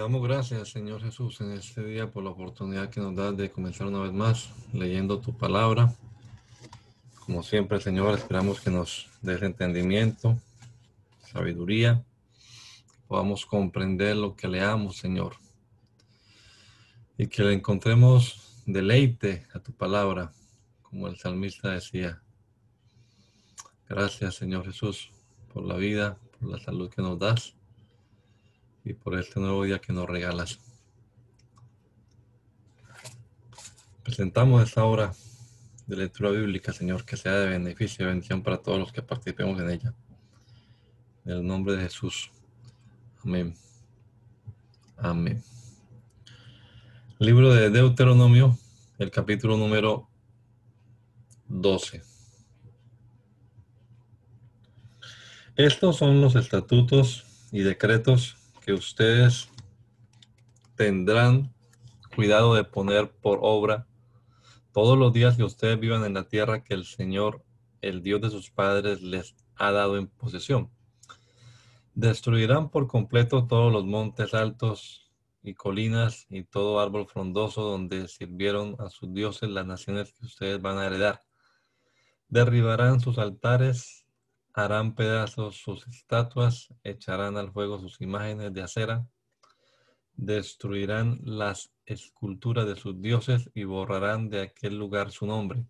Damos gracias, Señor Jesús, en este día por la oportunidad que nos das de comenzar una vez más leyendo tu palabra. Como siempre, Señor, esperamos que nos des entendimiento, sabiduría, podamos comprender lo que leamos, Señor, y que le encontremos deleite a tu palabra, como el salmista decía. Gracias, Señor Jesús, por la vida, por la salud que nos das y por este nuevo día que nos regalas. Presentamos esta hora de lectura bíblica, Señor, que sea de beneficio y bendición para todos los que participemos en ella. En el nombre de Jesús. Amén. Amén. Libro de Deuteronomio, el capítulo número 12. Estos son los estatutos y decretos que ustedes tendrán cuidado de poner por obra todos los días que ustedes vivan en la tierra que el Señor, el Dios de sus padres, les ha dado en posesión. Destruirán por completo todos los montes altos y colinas y todo árbol frondoso donde sirvieron a sus dioses las naciones que ustedes van a heredar. Derribarán sus altares harán pedazos sus estatuas, echarán al fuego sus imágenes de acera, destruirán las esculturas de sus dioses y borrarán de aquel lugar su nombre.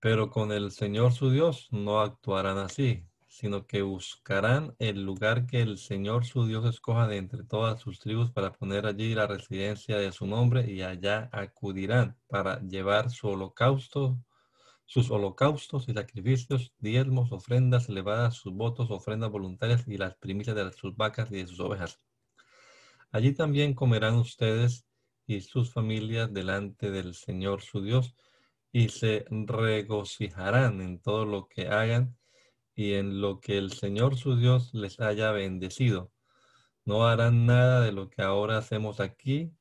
Pero con el Señor su Dios no actuarán así, sino que buscarán el lugar que el Señor su Dios escoja de entre todas sus tribus para poner allí la residencia de su nombre y allá acudirán para llevar su holocausto sus holocaustos y sacrificios, diezmos, ofrendas elevadas, sus votos, ofrendas voluntarias y las primicias de sus vacas y de sus ovejas. Allí también comerán ustedes y sus familias delante del Señor su Dios y se regocijarán en todo lo que hagan y en lo que el Señor su Dios les haya bendecido. No harán nada de lo que ahora hacemos aquí,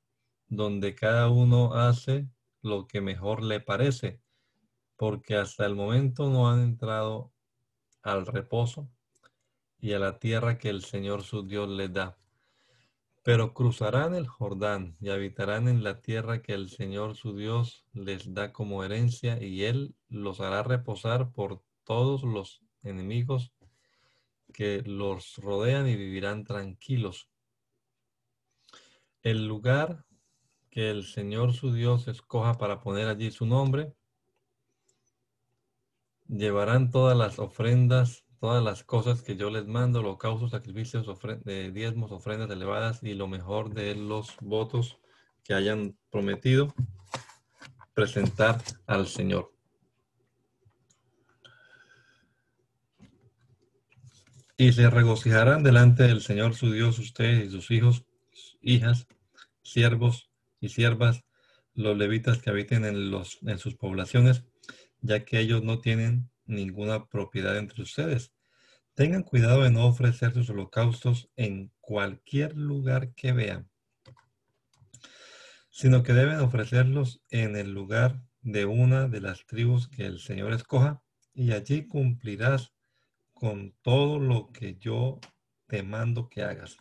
donde cada uno hace lo que mejor le parece porque hasta el momento no han entrado al reposo y a la tierra que el Señor su Dios les da. Pero cruzarán el Jordán y habitarán en la tierra que el Señor su Dios les da como herencia y Él los hará reposar por todos los enemigos que los rodean y vivirán tranquilos. El lugar que el Señor su Dios escoja para poner allí su nombre, llevarán todas las ofrendas, todas las cosas que yo les mando, holocaustos, sacrificios, de diezmos, ofrendas elevadas y lo mejor de los votos que hayan prometido presentar al Señor. Y se regocijarán delante del Señor su Dios ustedes y sus hijos, hijas, siervos y siervas, los levitas que habiten en, los, en sus poblaciones, ya que ellos no tienen ninguna propiedad entre ustedes. Tengan cuidado de no ofrecer sus holocaustos en cualquier lugar que vean, sino que deben ofrecerlos en el lugar de una de las tribus que el Señor escoja, y allí cumplirás con todo lo que yo te mando que hagas.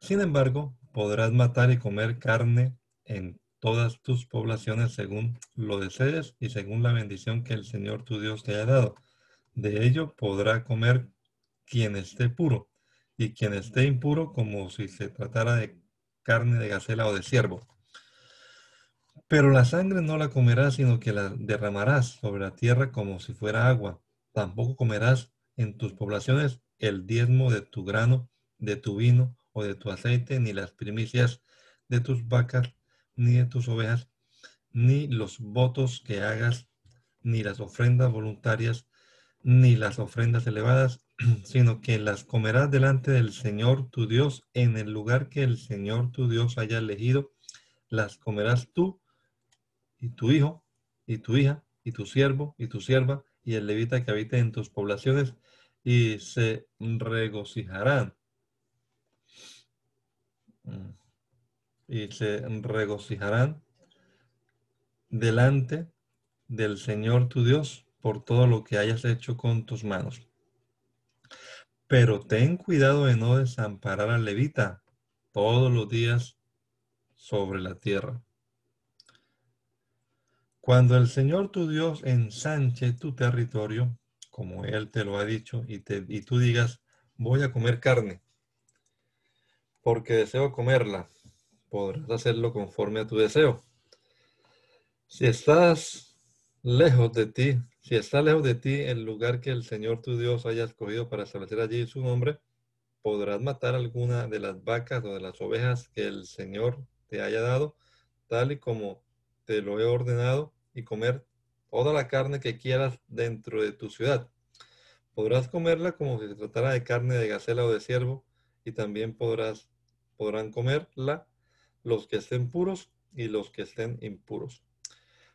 Sin embargo, podrás matar y comer carne en todas tus poblaciones según lo desees y según la bendición que el Señor tu Dios te haya dado. De ello podrá comer quien esté puro y quien esté impuro como si se tratara de carne de gacela o de ciervo. Pero la sangre no la comerás, sino que la derramarás sobre la tierra como si fuera agua. Tampoco comerás en tus poblaciones el diezmo de tu grano, de tu vino o de tu aceite, ni las primicias de tus vacas, ni de tus ovejas, ni los votos que hagas, ni las ofrendas voluntarias, ni las ofrendas elevadas, sino que las comerás delante del Señor tu Dios en el lugar que el Señor tu Dios haya elegido. Las comerás tú y tu hijo y tu hija y tu siervo y tu sierva y el levita que habite en tus poblaciones y se regocijarán. Mm. Y se regocijarán delante del Señor tu Dios por todo lo que hayas hecho con tus manos. Pero ten cuidado de no desamparar al levita todos los días sobre la tierra. Cuando el Señor tu Dios ensanche tu territorio, como Él te lo ha dicho, y, te, y tú digas, voy a comer carne, porque deseo comerla, podrás hacerlo conforme a tu deseo. Si estás lejos de ti, si está lejos de ti el lugar que el Señor tu Dios haya escogido para establecer allí su nombre, podrás matar alguna de las vacas o de las ovejas que el Señor te haya dado, tal y como te lo he ordenado, y comer toda la carne que quieras dentro de tu ciudad. Podrás comerla como si se tratara de carne de gacela o de ciervo, y también podrás, podrán comerla los que estén puros y los que estén impuros.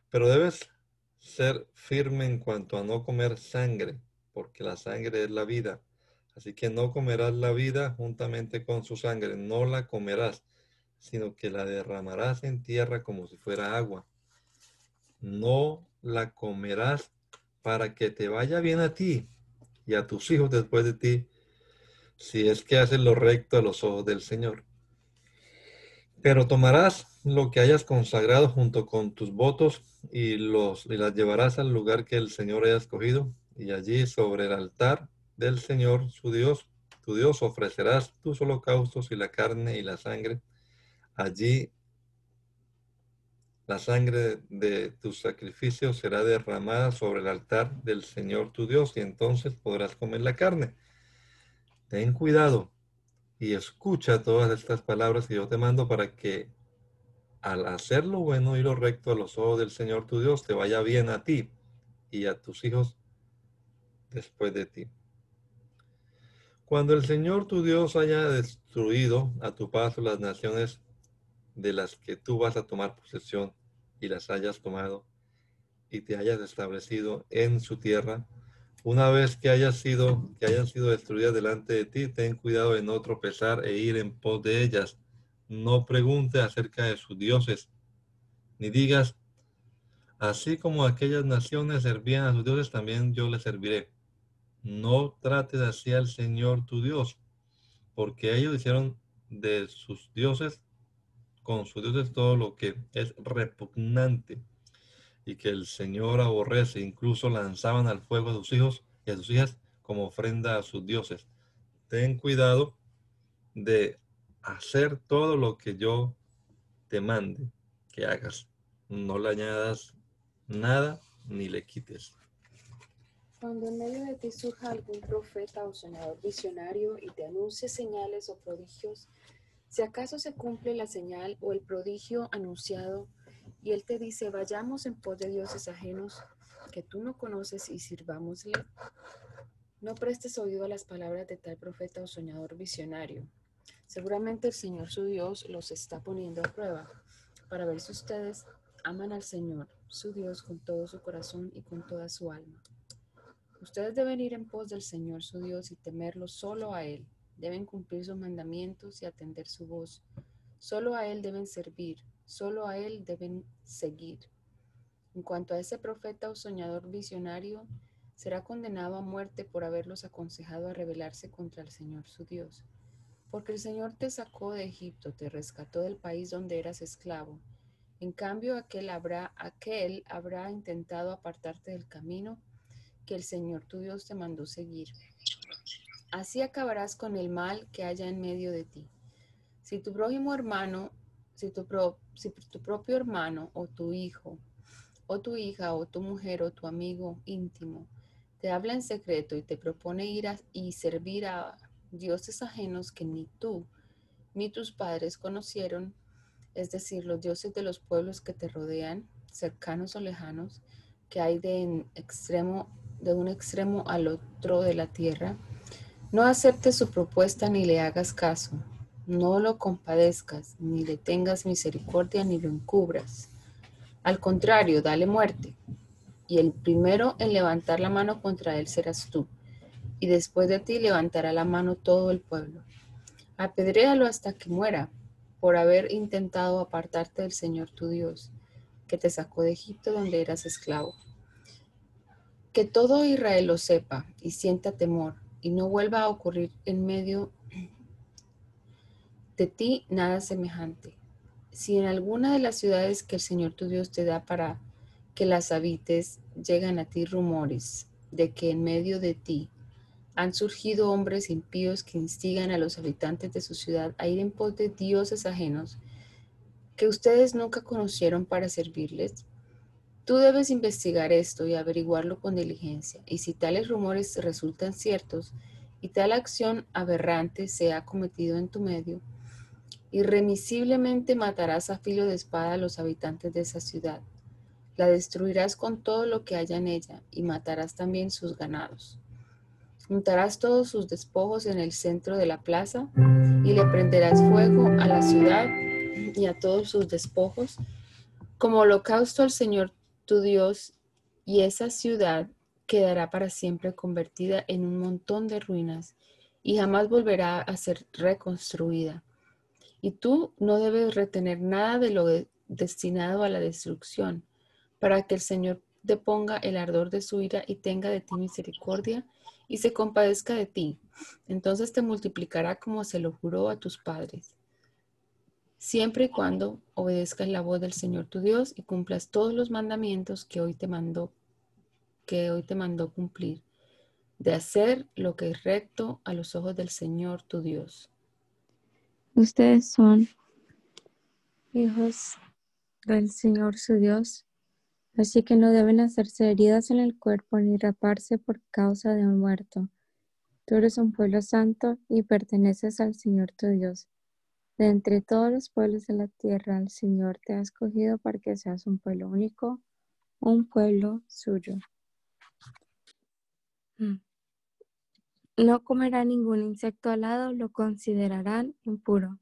Pero debes ser firme en cuanto a no comer sangre, porque la sangre es la vida. Así que no comerás la vida juntamente con su sangre, no la comerás, sino que la derramarás en tierra como si fuera agua no la comerás para que te vaya bien a ti y a tus hijos después de ti, si es que haces lo recto a los ojos del Señor. Pero tomarás lo que hayas consagrado junto con tus votos y, los, y las llevarás al lugar que el Señor haya escogido, y allí sobre el altar del Señor, su Dios, tu Dios, ofrecerás tus holocaustos y la carne y la sangre. Allí la sangre de tus sacrificios será derramada sobre el altar del Señor tu Dios y entonces podrás comer la carne. Ten cuidado y escucha todas estas palabras que yo te mando para que al hacer lo bueno y lo recto a los ojos del Señor tu Dios te vaya bien a ti y a tus hijos después de ti. Cuando el Señor tu Dios haya destruido a tu paso las naciones de las que tú vas a tomar posesión, y las hayas tomado y te hayas establecido en su tierra, una vez que hayas sido, que hayan sido destruidas delante de ti, ten cuidado de no tropezar e ir en pos de ellas. No pregunte acerca de sus dioses, ni digas, así como aquellas naciones servían a sus dioses, también yo les serviré. No trates así al Señor tu Dios, porque ellos hicieron de sus dioses con sus dioses todo lo que es repugnante y que el Señor aborrece. Incluso lanzaban al fuego a sus hijos y a sus hijas como ofrenda a sus dioses. Ten cuidado de hacer todo lo que yo te mande que hagas. No le añadas nada ni le quites. Cuando en medio de ti surja algún profeta o soñador visionario y te anuncie señales o prodigios, si acaso se cumple la señal o el prodigio anunciado y Él te dice, vayamos en pos de dioses ajenos que tú no conoces y sirvámosle, no prestes oído a las palabras de tal profeta o soñador visionario. Seguramente el Señor su Dios los está poniendo a prueba para ver si ustedes aman al Señor, su Dios, con todo su corazón y con toda su alma. Ustedes deben ir en pos del Señor su Dios y temerlo solo a Él deben cumplir sus mandamientos y atender su voz. Solo a Él deben servir, solo a Él deben seguir. En cuanto a ese profeta o soñador visionario, será condenado a muerte por haberlos aconsejado a rebelarse contra el Señor su Dios. Porque el Señor te sacó de Egipto, te rescató del país donde eras esclavo. En cambio, aquel habrá, aquel habrá intentado apartarte del camino que el Señor tu Dios te mandó seguir. Así acabarás con el mal que haya en medio de ti. Si tu prójimo hermano, si tu, tu propio hermano o tu hijo, o tu hija, o tu mujer, o tu amigo íntimo, te habla en secreto y te propone ir a, y servir a dioses ajenos que ni tú ni tus padres conocieron, es decir, los dioses de los pueblos que te rodean, cercanos o lejanos, que hay de, extremo, de un extremo al otro de la tierra, no aceptes su propuesta ni le hagas caso, no lo compadezcas, ni le tengas misericordia, ni lo encubras. Al contrario, dale muerte. Y el primero en levantar la mano contra él serás tú, y después de ti levantará la mano todo el pueblo. Apedréalo hasta que muera, por haber intentado apartarte del Señor tu Dios, que te sacó de Egipto donde eras esclavo. Que todo Israel lo sepa y sienta temor, y no vuelva a ocurrir en medio ti nada semejante. Si en alguna de las ciudades que el Señor tu Dios te da para que las habites, llegan a ti rumores de que en medio de ti han surgido hombres impíos que instigan a los habitantes de su ciudad a ir en pos de dioses ajenos que ustedes nunca conocieron para servirles. Tú debes investigar esto y averiguarlo con diligencia, y si tales rumores resultan ciertos y tal acción aberrante se ha cometido en tu medio, irremisiblemente matarás a filo de espada a los habitantes de esa ciudad. La destruirás con todo lo que haya en ella y matarás también sus ganados. Juntarás todos sus despojos en el centro de la plaza y le prenderás fuego a la ciudad y a todos sus despojos como holocausto al Señor tu Dios y esa ciudad quedará para siempre convertida en un montón de ruinas y jamás volverá a ser reconstruida. Y tú no debes retener nada de lo destinado a la destrucción, para que el Señor deponga el ardor de su ira y tenga de ti misericordia y se compadezca de ti. Entonces te multiplicará como se lo juró a tus padres. Siempre y cuando obedezcas la voz del Señor tu Dios y cumplas todos los mandamientos que hoy te mandó, que hoy te mandó cumplir, de hacer lo que es recto a los ojos del Señor tu Dios. Ustedes son hijos del Señor su Dios Así que no deben hacerse heridas en el cuerpo ni raparse por causa de un muerto. Tú eres un pueblo santo y perteneces al Señor tu Dios. De entre todos los pueblos de la tierra, el Señor te ha escogido para que seas un pueblo único, un pueblo suyo. Mm. No comerá ningún insecto alado, lo considerarán impuro.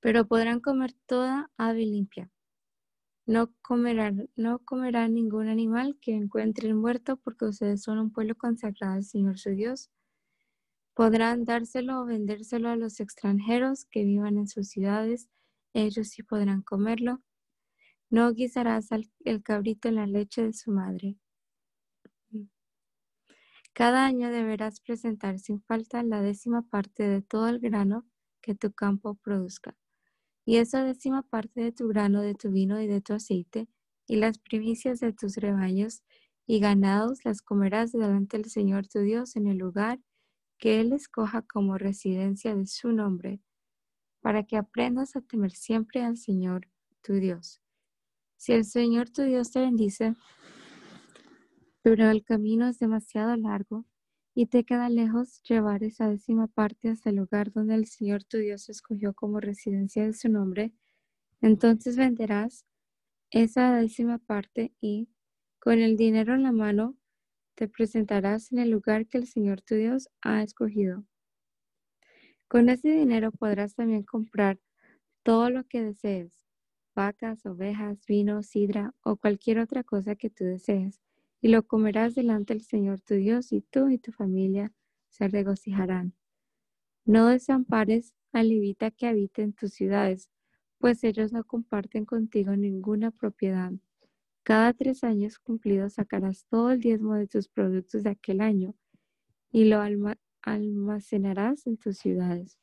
Pero podrán comer toda ave limpia no comerán, no comerán ningún animal que encuentren muerto porque ustedes son un pueblo consagrado al Señor su Dios. Podrán dárselo o vendérselo a los extranjeros que vivan en sus ciudades. Ellos sí podrán comerlo. No guisarás el cabrito en la leche de su madre. Cada año deberás presentar sin falta la décima parte de todo el grano que tu campo produzca y esa décima parte de tu grano, de tu vino y de tu aceite, y las primicias de tus rebaños y ganados las comerás delante del Señor tu Dios en el lugar que Él escoja como residencia de su nombre, para que aprendas a temer siempre al Señor tu Dios. Si el Señor tu Dios te bendice, pero el camino es demasiado largo y te queda lejos llevar esa décima parte hasta el lugar donde el Señor tu Dios escogió como residencia de su nombre, entonces venderás esa décima parte y, con el dinero en la mano, te presentarás en el lugar que el Señor tu Dios ha escogido. Con ese dinero podrás también comprar todo lo que desees, vacas, ovejas, vino, sidra o cualquier otra cosa que tú desees y lo comerás delante del Señor tu Dios, y tú y tu familia se regocijarán. No desampares al levita que habite en tus ciudades, pues ellos no comparten contigo ninguna propiedad. Cada tres años cumplidos sacarás todo el diezmo de tus productos de aquel año y lo almacenarás en tus ciudades.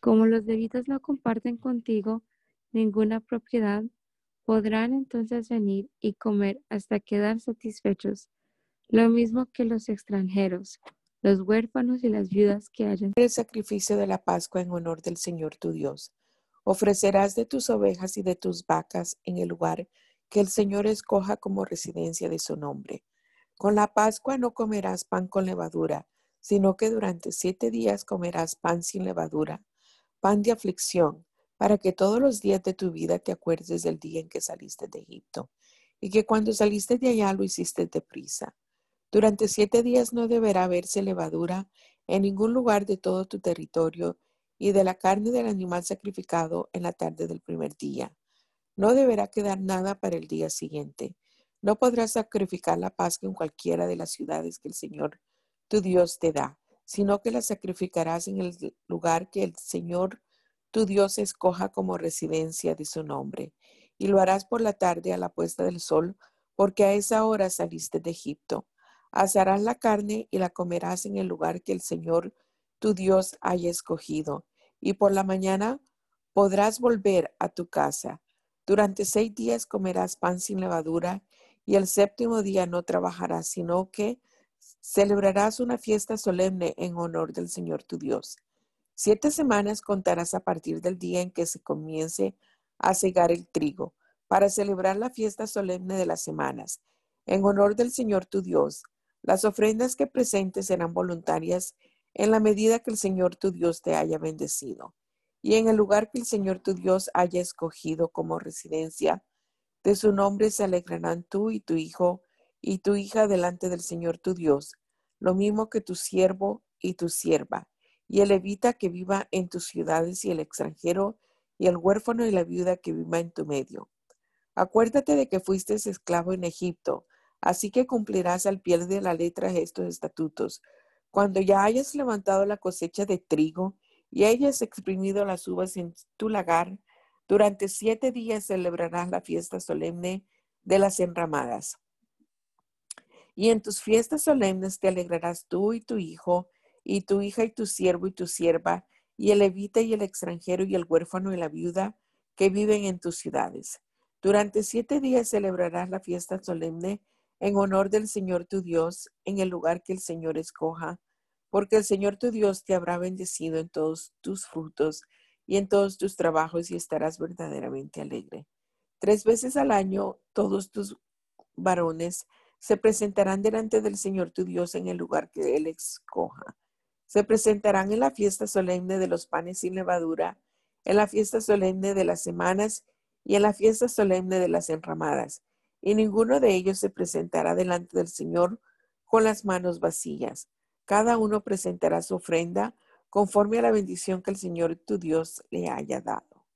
Como los levitas no comparten contigo ninguna propiedad, podrán entonces venir y comer hasta quedar satisfechos, lo mismo que los extranjeros, los huérfanos y las viudas que hayan. El sacrificio de la Pascua en honor del Señor tu Dios. Ofrecerás de tus ovejas y de tus vacas en el lugar que el Señor escoja como residencia de su nombre. Con la Pascua no comerás pan con levadura, sino que durante siete días comerás pan sin levadura, pan de aflicción, para que todos los días de tu vida te acuerdes del día en que saliste de Egipto, y que cuando saliste de allá lo hiciste deprisa. Durante siete días no deberá haberse levadura en ningún lugar de todo tu territorio, y de la carne del animal sacrificado en la tarde del primer día. No deberá quedar nada para el día siguiente. No podrás sacrificar la Pascua en cualquiera de las ciudades que el Señor tu Dios te da, sino que la sacrificarás en el lugar que el Señor tu Dios escoja como residencia de su nombre. Y lo harás por la tarde a la puesta del sol, porque a esa hora saliste de Egipto. Asarás la carne y la comerás en el lugar que el Señor tu Dios haya escogido. Y por la mañana podrás volver a tu casa. Durante seis días comerás pan sin levadura, y el séptimo día no trabajarás, sino que celebrarás una fiesta solemne en honor del Señor tu Dios. Siete semanas contarás a partir del día en que se comience a cegar el trigo, para celebrar la fiesta solemne de las semanas, en honor del Señor tu Dios. Las ofrendas que presentes serán voluntarias en la medida que el Señor tu Dios te haya bendecido. Y en el lugar que el Señor tu Dios haya escogido como residencia, de su nombre se alegrarán tú y tu hijo y tu hija delante del Señor tu Dios, lo mismo que tu siervo y tu sierva, y el levita que viva en tus ciudades y el extranjero, y el huérfano y la viuda que viva en tu medio. Acuérdate de que fuiste esclavo en Egipto, así que cumplirás al pie de la letra estos estatutos. Cuando ya hayas levantado la cosecha de trigo y hayas exprimido las uvas en tu lagar, durante siete días celebrarás la fiesta solemne de las enramadas. Y en tus fiestas solemnes te alegrarás tú y tu hijo, y tu hija y tu siervo y tu sierva, y el levita y el extranjero y el huérfano y la viuda que viven en tus ciudades. Durante siete días celebrarás la fiesta solemne en honor del Señor tu Dios en el lugar que el Señor escoja, porque el Señor tu Dios te habrá bendecido en todos tus frutos y en todos tus trabajos y estarás verdaderamente alegre. Tres veces al año todos tus varones se presentarán delante del Señor tu Dios en el lugar que Él escoja. Se presentarán en la fiesta solemne de los panes sin levadura, en la fiesta solemne de las semanas y en la fiesta solemne de las enramadas. Y ninguno de ellos se presentará delante del Señor con las manos vacías. Cada uno presentará su ofrenda conforme a la bendición que el Señor tu Dios le haya dado.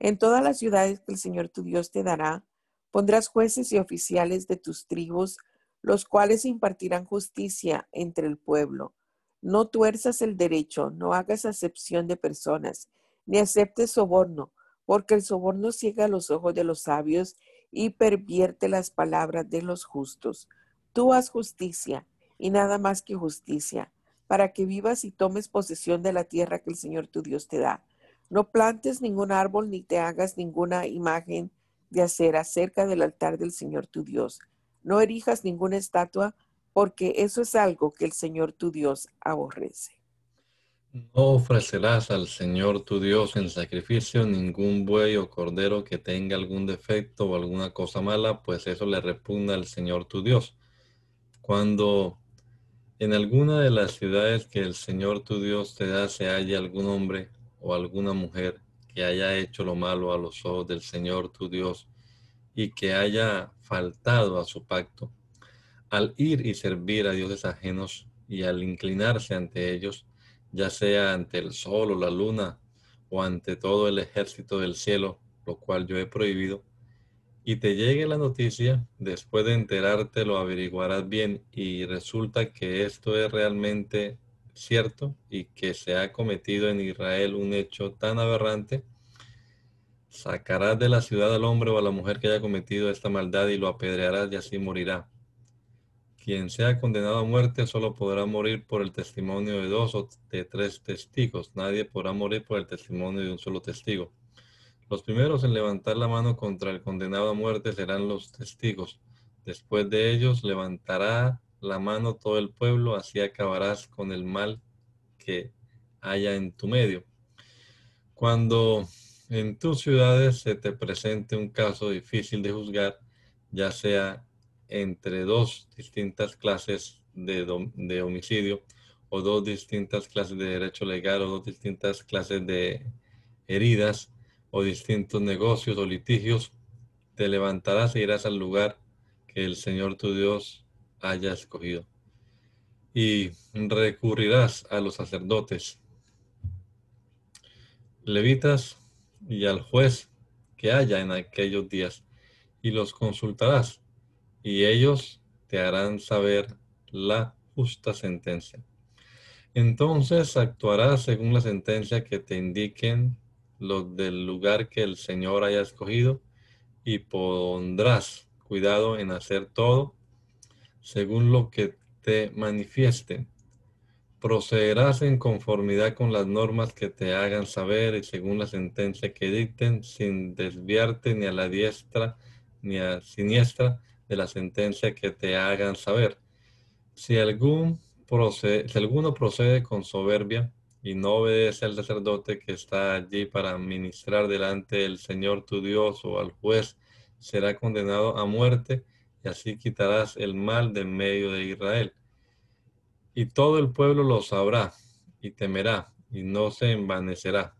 En todas las ciudades que el Señor tu Dios te dará, Pondrás jueces y oficiales de tus tribus, los cuales impartirán justicia entre el pueblo. No tuerzas el derecho, no hagas acepción de personas, ni aceptes soborno, porque el soborno ciega los ojos de los sabios y pervierte las palabras de los justos. Tú haz justicia y nada más que justicia, para que vivas y tomes posesión de la tierra que el Señor tu Dios te da. No plantes ningún árbol ni te hagas ninguna imagen de hacer acerca del altar del Señor tu Dios. No erijas ninguna estatua, porque eso es algo que el Señor tu Dios aborrece. No ofrecerás al Señor tu Dios en sacrificio ningún buey o cordero que tenga algún defecto o alguna cosa mala, pues eso le repugna al Señor tu Dios. Cuando en alguna de las ciudades que el Señor tu Dios te da se halla algún hombre o alguna mujer que haya hecho lo malo a los ojos del Señor tu Dios y que haya faltado a su pacto, al ir y servir a dioses ajenos y al inclinarse ante ellos, ya sea ante el sol o la luna o ante todo el ejército del cielo, lo cual yo he prohibido, y te llegue la noticia, después de enterarte lo averiguarás bien y resulta que esto es realmente cierto y que se ha cometido en Israel un hecho tan aberrante, sacarás de la ciudad al hombre o a la mujer que haya cometido esta maldad y lo apedrearás y así morirá. Quien sea condenado a muerte solo podrá morir por el testimonio de dos o de tres testigos. Nadie podrá morir por el testimonio de un solo testigo. Los primeros en levantar la mano contra el condenado a muerte serán los testigos. Después de ellos levantará la mano todo el pueblo, así acabarás con el mal que haya en tu medio. Cuando en tus ciudades se te presente un caso difícil de juzgar, ya sea entre dos distintas clases de, de homicidio o dos distintas clases de derecho legal o dos distintas clases de heridas o distintos negocios o litigios, te levantarás e irás al lugar que el Señor tu Dios haya escogido. Y recurrirás a los sacerdotes, levitas y al juez que haya en aquellos días, y los consultarás, y ellos te harán saber la justa sentencia. Entonces actuarás según la sentencia que te indiquen los del lugar que el Señor haya escogido, y pondrás cuidado en hacer todo según lo que te manifiesten. Procederás en conformidad con las normas que te hagan saber y según la sentencia que dicten, sin desviarte ni a la diestra ni a siniestra de la sentencia que te hagan saber. Si, algún si alguno procede con soberbia y no obedece al sacerdote que está allí para ministrar delante del Señor tu Dios o al juez, será condenado a muerte y así quitarás el mal de medio de Israel. Y todo el pueblo lo sabrá y temerá y no se envanecerá.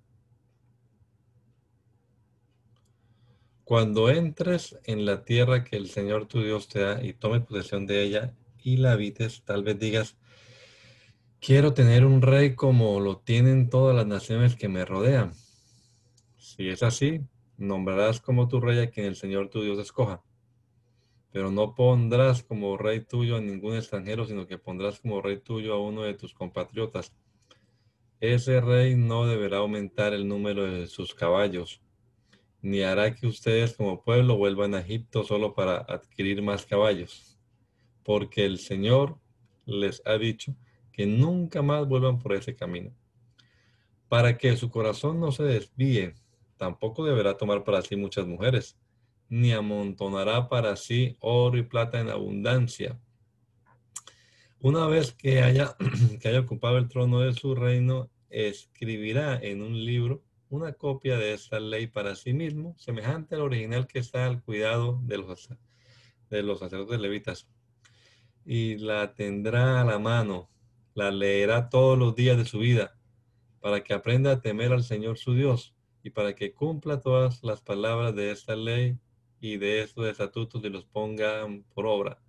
Cuando entres en la tierra que el Señor tu Dios te da y tomes posesión de ella y la habites, tal vez digas, quiero tener un rey como lo tienen todas las naciones que me rodean. Si es así, nombrarás como tu rey a quien el Señor tu Dios escoja pero no pondrás como rey tuyo a ningún extranjero, sino que pondrás como rey tuyo a uno de tus compatriotas. Ese rey no deberá aumentar el número de sus caballos, ni hará que ustedes como pueblo vuelvan a Egipto solo para adquirir más caballos, porque el Señor les ha dicho que nunca más vuelvan por ese camino. Para que su corazón no se desvíe, tampoco deberá tomar para sí muchas mujeres ni amontonará para sí oro y plata en abundancia. Una vez que haya, que haya ocupado el trono de su reino, escribirá en un libro una copia de esta ley para sí mismo, semejante al original que está al cuidado de los, de los sacerdotes levitas. Y la tendrá a la mano, la leerá todos los días de su vida, para que aprenda a temer al Señor su Dios y para que cumpla todas las palabras de esta ley y de estos estatutos y los pongan por obra.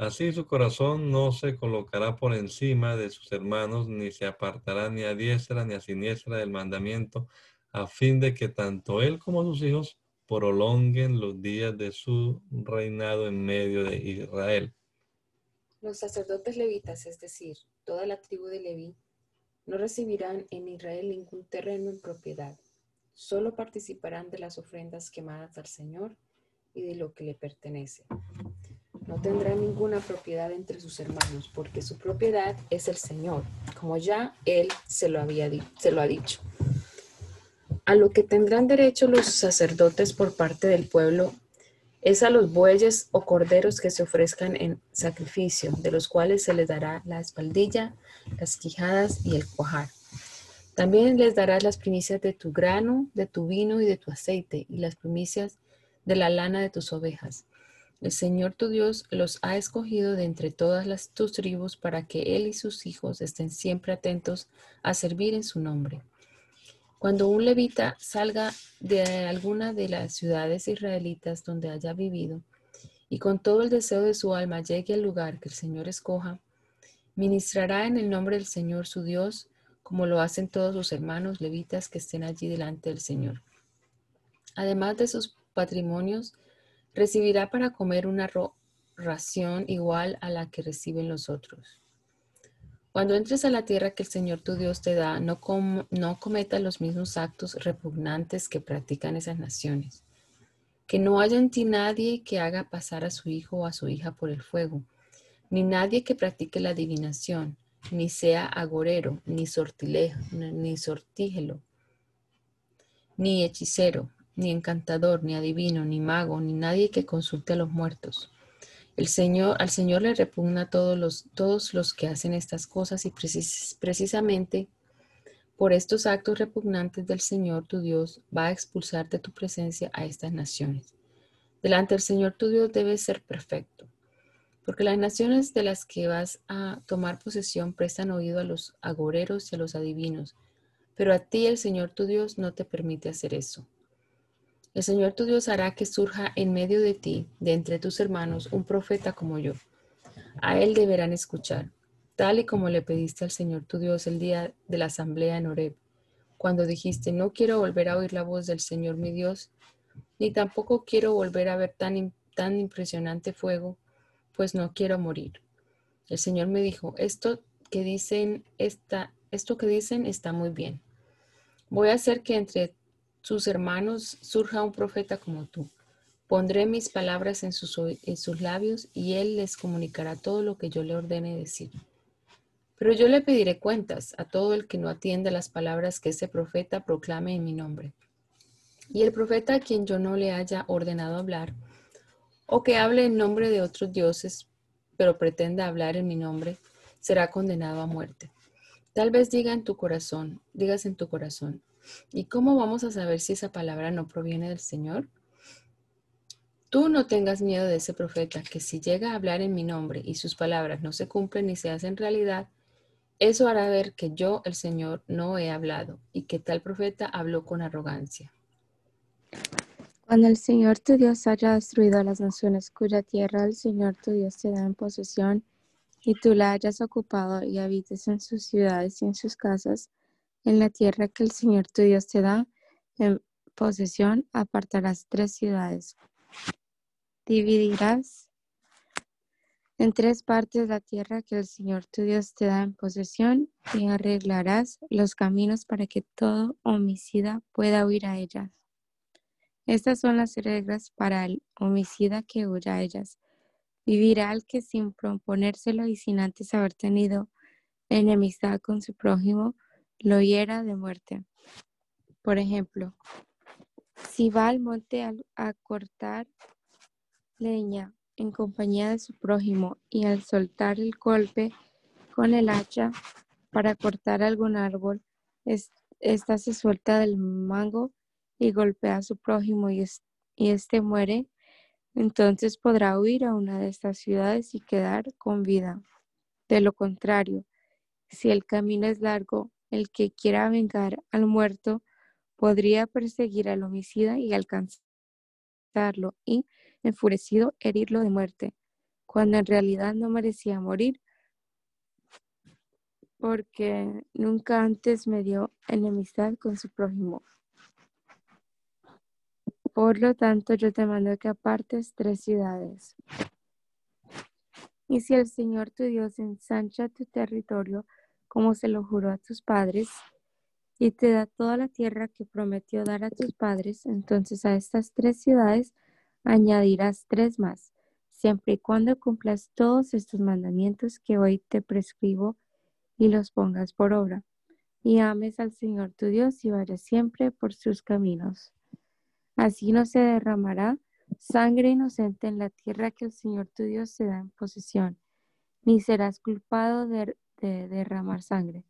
Así su corazón no se colocará por encima de sus hermanos, ni se apartará ni a diestra ni a siniestra del mandamiento, a fin de que tanto él como sus hijos prolonguen los días de su reinado en medio de Israel. Los sacerdotes levitas, es decir, toda la tribu de Leví, no recibirán en Israel ningún terreno en propiedad Solo participarán de las ofrendas quemadas al Señor y de lo que le pertenece. No tendrán ninguna propiedad entre sus hermanos, porque su propiedad es el Señor, como ya Él se lo, había se lo ha dicho. A lo que tendrán derecho los sacerdotes por parte del pueblo es a los bueyes o corderos que se ofrezcan en sacrificio, de los cuales se les dará la espaldilla, las quijadas y el cuajar también les darás las primicias de tu grano, de tu vino y de tu aceite, y las primicias de la lana de tus ovejas. El Señor tu Dios los ha escogido de entre todas las, tus tribus para que Él y sus hijos estén siempre atentos a servir en su nombre. Cuando un levita salga de alguna de las ciudades israelitas donde haya vivido y con todo el deseo de su alma llegue al lugar que el Señor escoja, ministrará en el nombre del Señor su Dios como lo hacen todos sus hermanos levitas que estén allí delante del Señor. Además de sus patrimonios, recibirá para comer una ración igual a la que reciben los otros. Cuando entres a la tierra que el Señor tu Dios te da, no, no cometas los mismos actos repugnantes que practican esas naciones. Que no haya en ti nadie que haga pasar a su hijo o a su hija por el fuego, ni nadie que practique la adivinación, ni sea agorero, ni sortilejo, ni sortígelo, ni hechicero, ni encantador, ni adivino, ni mago, ni nadie que consulte a los muertos. El Señor, al Señor le repugna todos los, todos los que hacen estas cosas y precisamente por estos actos repugnantes del Señor tu Dios va a expulsar de tu presencia a estas naciones. Delante del Señor tu Dios debes ser perfecto Porque las naciones de las que vas a tomar posesión prestan oído a los agoreros y a los adivinos, pero a ti el Señor tu Dios no te permite hacer eso. El Señor tu Dios hará que surja en medio de ti, de entre tus hermanos, un profeta como yo. A él deberán escuchar, tal y como le pediste al Señor tu Dios el día de la asamblea en Horeb, cuando dijiste, no quiero volver a oír la voz del Señor mi Dios, ni tampoco quiero volver a ver tan, tan impresionante fuego pues no quiero morir. El Señor me dijo, esto que dicen está, esto que dicen está muy bien. Voy a hacer que entre sus hermanos surja un profeta como tú. Pondré mis palabras en sus, labios y él les comunicará todo lo que yo le ordene decir. Pero yo le pediré cuentas a todo el que no atienda las palabras que ese profeta proclame en mi nombre. Y el profeta a quien yo no le haya ordenado hablar, o que hable en nombre de otros dioses, pero pretenda hablar en mi nombre, será condenado a muerte. Tal vez diga en tu corazón, digas en tu corazón, ¿y cómo vamos a saber si esa palabra no proviene del Señor? Tú no tengas miedo de ese profeta, que si llega a hablar en mi nombre y sus palabras no se cumplen ni se hacen realidad, eso hará ver que yo, el Señor, no he hablado y que tal profeta habló con arrogancia. Cuando el Señor tu Dios haya destruido a las naciones cuya tierra el Señor tu Dios te da en posesión, y tú la hayas ocupado y habites en sus ciudades y en sus casas, en la tierra que el Señor tu Dios te da en posesión, apartarás tres ciudades. Dividirás en tres partes la tierra que el Señor tu Dios te da en posesión y arreglarás los caminos para que todo homicida pueda huir a ellas. Estas son las reglas para el homicida que huya a ellas. Vivirá el que sin proponérselo y sin antes haber tenido enemistad con su prójimo, lo hiera de muerte. Por ejemplo, si va al monte a, cortar leña en compañía de su prójimo y al soltar el golpe con el hacha para cortar algún árbol, esta se suelta del mango y golpea a su prójimo y, éste muere, entonces podrá huir a una de estas ciudades y quedar con vida. De lo contrario, si el camino es largo, el que quiera vengar al muerto podría perseguir al homicida y alcanzarlo y, enfurecido, herirlo de muerte, cuando en realidad no merecía morir, porque nunca antes me dio enemistad con su prójimo. Por lo tanto, yo te mando que apartes tres ciudades. Y si el Señor tu Dios ensancha tu territorio, como se lo juró a tus padres, y te da toda la tierra que prometió dar a tus padres, entonces a estas tres ciudades añadirás tres más, siempre y cuando cumplas todos estos mandamientos que hoy te prescribo y los pongas por obra, y ames al Señor tu Dios y vayas siempre por sus caminos. Así no se derramará sangre inocente en la tierra que el Señor tu Dios te da en posesión, ni serás culpado de, derramar sangre.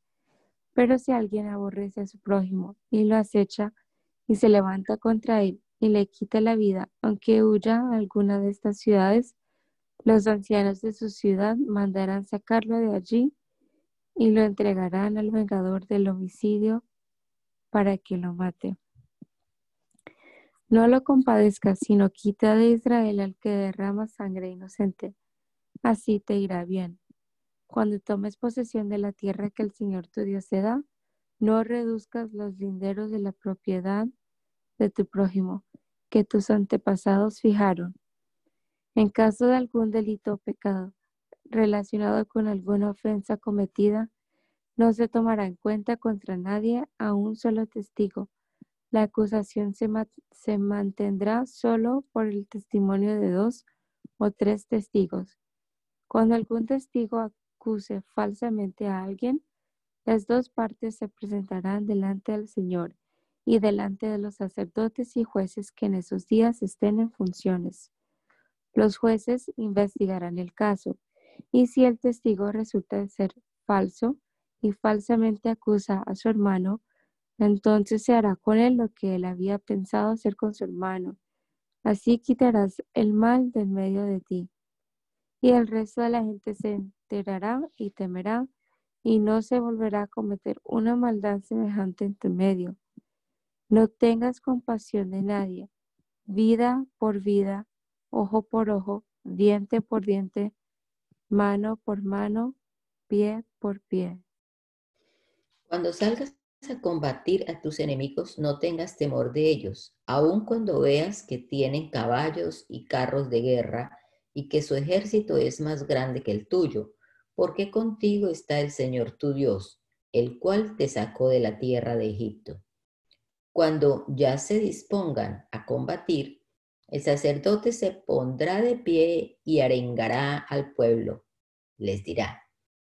Pero si alguien aborrece a su prójimo y lo acecha y se levanta contra él y le quita la vida, aunque huya a alguna de estas ciudades, los ancianos de su ciudad mandarán sacarlo de allí y lo entregarán al vengador del homicidio para que lo mate. No lo compadezcas, sino quita de Israel al que derrama sangre inocente. Así te irá bien. Cuando tomes posesión de la tierra que el Señor tu Dios te da, no reduzcas los linderos de la propiedad de tu prójimo, que tus antepasados fijaron. En caso de algún delito o pecado relacionado con alguna ofensa cometida, no se tomará en cuenta contra nadie a un solo testigo la acusación se, mantendrá solo por el testimonio de dos o tres testigos. Cuando algún testigo acuse falsamente a alguien, las dos partes se presentarán delante del Señor y delante de los sacerdotes y jueces que en esos días estén en funciones. Los jueces investigarán el caso y si el testigo resulta ser falso y falsamente acusa a su hermano, entonces se hará con él lo que él había pensado hacer con su hermano. Así quitarás el mal del medio de ti. y el resto de la gente se y temerá y no se volverá a cometer una maldad semejante en tu medio. No tengas compasión de nadie, vida por vida, ojo por ojo, diente por diente, mano por mano, pie por pie. Cuando salgas a combatir a tus enemigos, no tengas temor de ellos, aun cuando veas que tienen caballos y carros de guerra y que su ejército es más grande que el tuyo, porque contigo está el Señor tu Dios, el cual te sacó de la tierra de Egipto. Cuando ya se dispongan a combatir, el sacerdote se pondrá de pie y arengará al pueblo. Les dirá,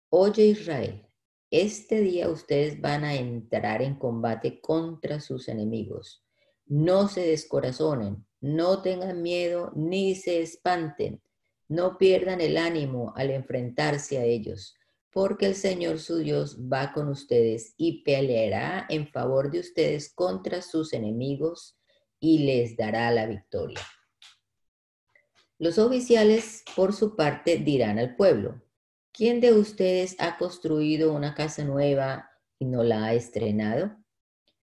oye Israel, este día ustedes van a entrar en combate contra sus enemigos. No se descorazonen, no tengan miedo ni se espanten no pierdan el ánimo al enfrentarse a ellos, porque el Señor su Dios va con ustedes y peleará en favor de ustedes contra sus enemigos y les dará la victoria. Los oficiales, por su parte, dirán al pueblo, ¿quién de ustedes ha construido una casa nueva y no la ha estrenado?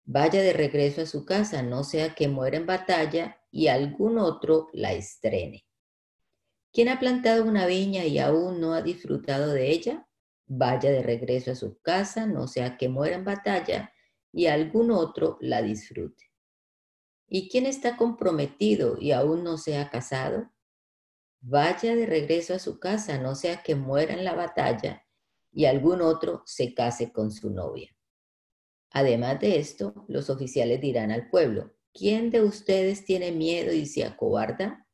Vaya de regreso a su casa, no sea que muera en batalla y algún otro la estrene. ¿Quién ha plantado una viña y aún no ha disfrutado de ella? Vaya de regreso a su casa, no sea que muera en batalla y algún otro la disfrute. ¿Y quién está comprometido y aún no se ha casado? Vaya de regreso a su casa, no sea que muera en la batalla y algún otro se case con su novia. Además de esto, los oficiales dirán al pueblo, ¿quién de ustedes tiene miedo y se acobarda?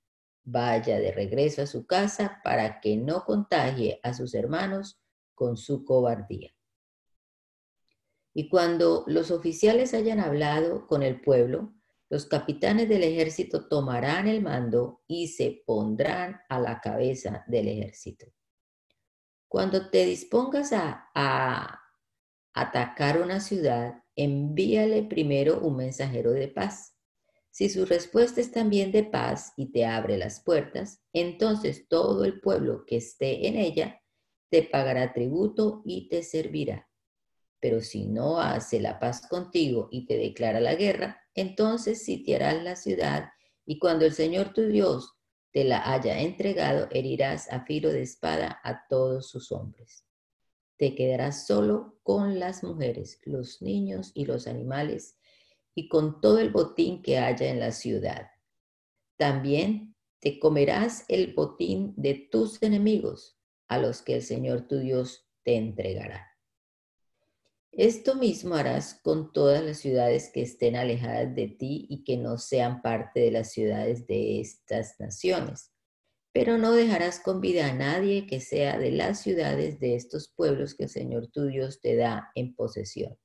Vaya de regreso a su casa para que no contagie a sus hermanos con su cobardía. Y cuando los oficiales hayan hablado con el pueblo, los capitanes del ejército tomarán el mando y se pondrán a la cabeza del ejército. Cuando te dispongas a, a atacar una ciudad, envíale primero un mensajero de paz si su respuesta es también de paz y te abre las puertas, entonces todo el pueblo que esté en ella te pagará tributo y te servirá. Pero si no hace la paz contigo y te declara la guerra, entonces sitiarás la ciudad y cuando el Señor tu Dios te la haya entregado, herirás a filo de espada a todos sus hombres. Te quedarás solo con las mujeres, los niños y los animales y con todo el botín que haya en la ciudad. También te comerás el botín de tus enemigos, a los que el Señor tu Dios te entregará. Esto mismo harás con todas las ciudades que estén alejadas de ti y que no sean parte de las ciudades de estas naciones. Pero no dejarás con vida a nadie que sea de las ciudades de estos pueblos que el Señor tu Dios te da en posesión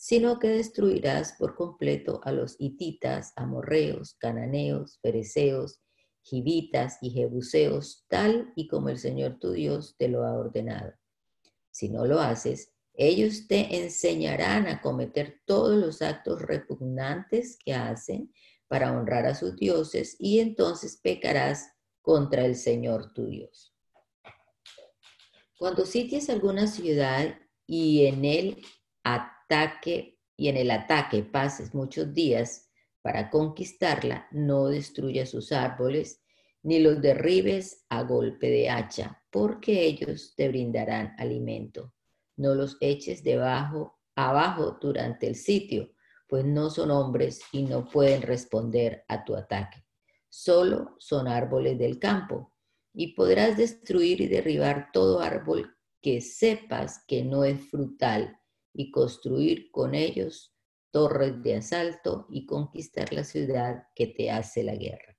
sino que destruirás por completo a los hititas, amorreos, cananeos, fereceos, gibitas y jebuseos, tal y como el Señor tu Dios te lo ha ordenado. Si no lo haces, ellos te enseñarán a cometer todos los actos repugnantes que hacen para honrar a sus dioses y entonces pecarás contra el Señor tu Dios. Cuando sities alguna ciudad y en él ataque y en el ataque pases muchos días para conquistarla, no destruyas sus árboles ni los derribes a golpe de hacha, porque ellos te brindarán alimento. No los eches debajo, abajo durante el sitio, pues no son hombres y no pueden responder a tu ataque. Solo son árboles del campo, y podrás destruir y derribar todo árbol que sepas que no es frutal y construir con ellos torres de asalto y conquistar la ciudad que te hace la guerra.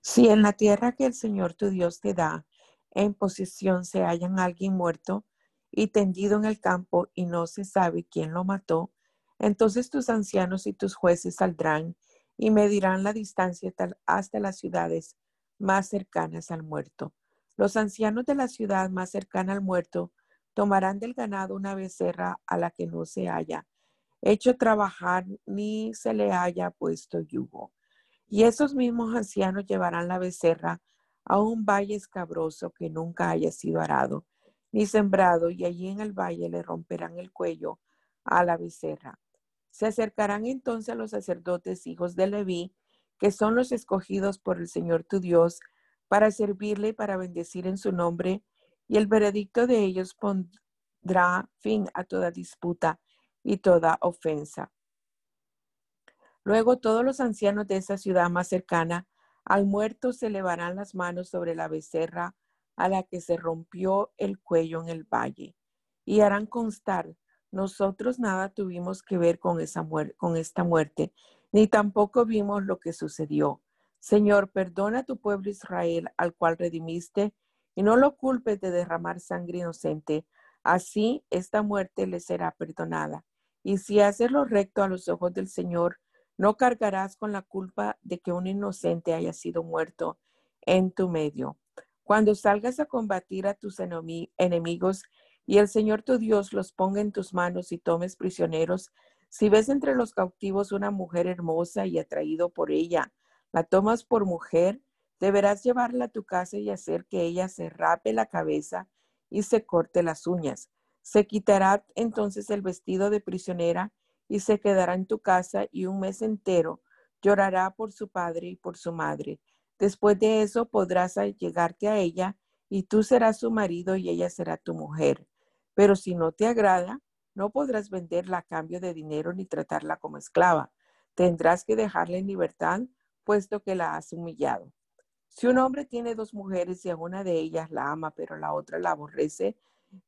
Si en la tierra que el Señor tu Dios te da en posesión se hallan alguien muerto y tendido en el campo y no se sabe quién lo mató, entonces tus ancianos y tus jueces saldrán y medirán la distancia hasta las ciudades más cercanas al muerto. Los ancianos de la ciudad más cercana al muerto Tomarán del ganado una becerra a la que no se haya hecho trabajar ni se le haya puesto yugo. Y esos mismos ancianos llevarán la becerra a un valle escabroso que nunca haya sido arado ni sembrado, y allí en el valle le romperán el cuello a la becerra. Se acercarán entonces a los sacerdotes hijos de Leví, que son los escogidos por el Señor tu Dios, para servirle y para bendecir en su nombre, y el veredicto de ellos pondrá fin a toda disputa y toda ofensa. Luego todos los ancianos de esa ciudad más cercana al muerto se elevarán las manos sobre la becerra a la que se rompió el cuello en el valle y harán constar, nosotros nada tuvimos que ver con, esa con esta muerte, ni tampoco vimos lo que sucedió. Señor, perdona a tu pueblo Israel, al cual redimiste, y no lo culpes de derramar sangre inocente. Así esta muerte le será perdonada. Y si haces lo recto a los ojos del Señor, no cargarás con la culpa de que un inocente haya sido muerto en tu medio. Cuando salgas a combatir a tus enemigos y el Señor tu Dios los ponga en tus manos y tomes prisioneros, si ves entre los cautivos una mujer hermosa y atraído por ella, la tomas por mujer, deberás llevarla a tu casa y hacer que ella se rape la cabeza y se corte las uñas. Se quitará entonces el vestido de prisionera y se quedará en tu casa y un mes entero llorará por su padre y por su madre. Después de eso podrás llegarte a ella y tú serás su marido y ella será tu mujer. Pero si no te agrada, no podrás venderla a cambio de dinero ni tratarla como esclava. Tendrás que dejarla en libertad, puesto que la has humillado. Si un hombre tiene dos mujeres y a una de ellas la ama, pero la otra la aborrece,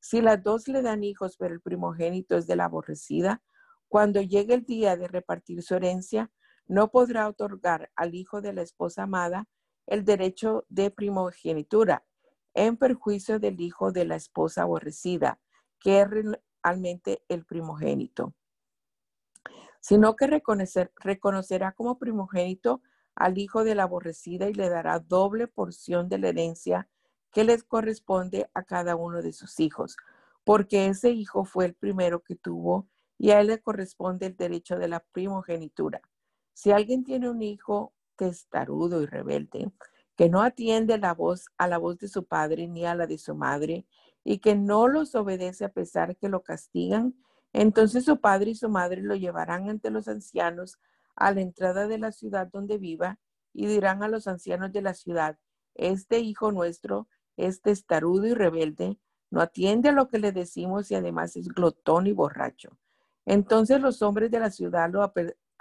si las dos le dan hijos, pero el primogénito es de la aborrecida, cuando llegue el día de repartir su herencia, no podrá otorgar al hijo de la esposa amada el derecho de primogenitura en perjuicio del hijo de la esposa aborrecida, que es realmente el primogénito, sino que reconocer, reconocerá como primogénito al hijo de la aborrecida y le dará doble porción de la herencia que les corresponde a cada uno de sus hijos, porque ese hijo fue el primero que tuvo y a él le corresponde el derecho de la primogenitura. Si alguien tiene un hijo testarudo y rebelde, que no atiende la voz a la voz de su padre ni a la de su madre, y que no los obedece a pesar que lo castigan, entonces su padre y su madre lo llevarán ante los ancianos a la entrada de la ciudad donde viva y dirán a los ancianos de la ciudad, este hijo nuestro es testarudo y rebelde, no atiende a lo que le decimos y además es glotón y borracho. Entonces los hombres de la ciudad lo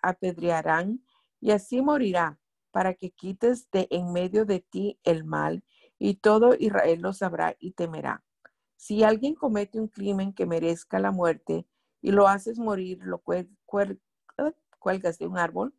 apedrearán y así morirá, para que quites de en medio de ti el mal, y todo Israel lo sabrá y temerá. Si alguien comete un crimen que merezca la muerte y lo haces morir, lo cuelgas de un árbol,